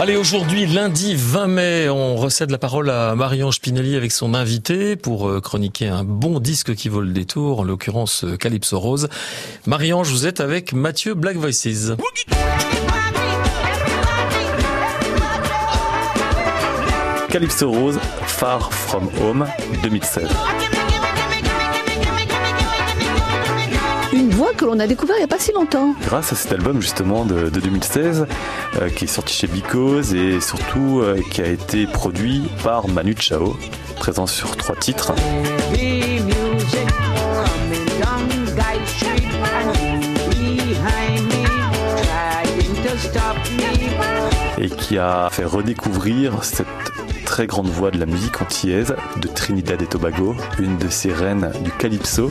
Allez, aujourd'hui, lundi 20 mai, on recède la parole à Marion Spinelli avec son invité pour euh, chroniquer un bon disque qui vaut le détour, en l'occurrence euh, Calypso Rose. Marion, vous êtes avec Mathieu Black Voices. Calypso Rose, Far From Home, 2016. Une voix que l'on a découvert il n'y a pas si longtemps. Grâce à cet album justement de, de 2016, euh, qui est sorti chez Because et surtout euh, qui a été produit par Manu Chao, présent sur trois titres. Et qui a fait redécouvrir cette très grande voix de la musique antillaise de Trinidad et Tobago, une de ces reines du calypso.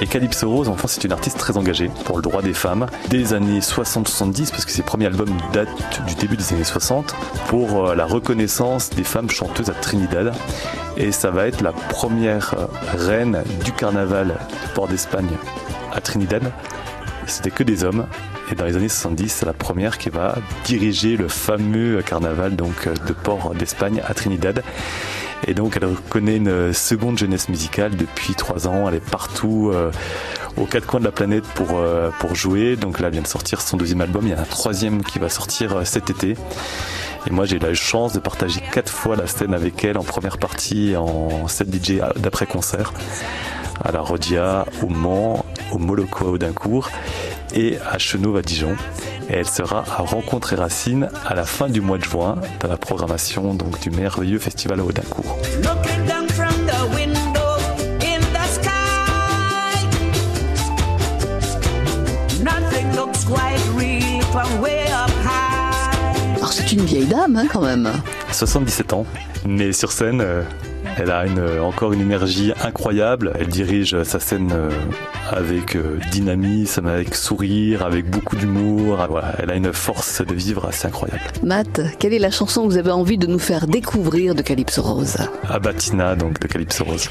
Et Calypso Rose, enfin, c'est une artiste très engagée pour le droit des femmes des années 60-70, parce que ses premiers albums datent du début des années 60, pour euh, la reconnaissance des femmes chanteuses à Trinidad. Et ça va être la première euh, reine du carnaval de Port d'Espagne à Trinidad. C'était que des hommes. Et dans les années 70, c'est la première qui va diriger le fameux carnaval donc euh, de Port d'Espagne à Trinidad. Et donc elle connaît une seconde jeunesse musicale depuis trois ans. Elle est partout euh, aux quatre coins de la planète pour, euh, pour jouer. Donc là, elle vient de sortir son deuxième album. Il y a un troisième qui va sortir euh, cet été. Et moi, j'ai eu la chance de partager quatre fois la scène avec elle en première partie, en set DJ d'après-concert, à la Rodia, au Mans, au Moloco à Audincourt et à Chenauve à Dijon. Et elle sera à Rencontre et Racines à la fin du mois de juin dans la programmation donc, du merveilleux festival à Audincourt. Alors c'est une vieille dame hein, quand même. 77 ans, mais sur scène, euh, elle a une, encore une énergie incroyable. Elle dirige sa scène euh, avec euh, dynamisme, avec sourire, avec beaucoup d'humour. Voilà, elle a une force de vivre assez incroyable. Matt, quelle est la chanson que vous avez envie de nous faire découvrir de Calypso Rose? Abatina, donc de Calypso Rose.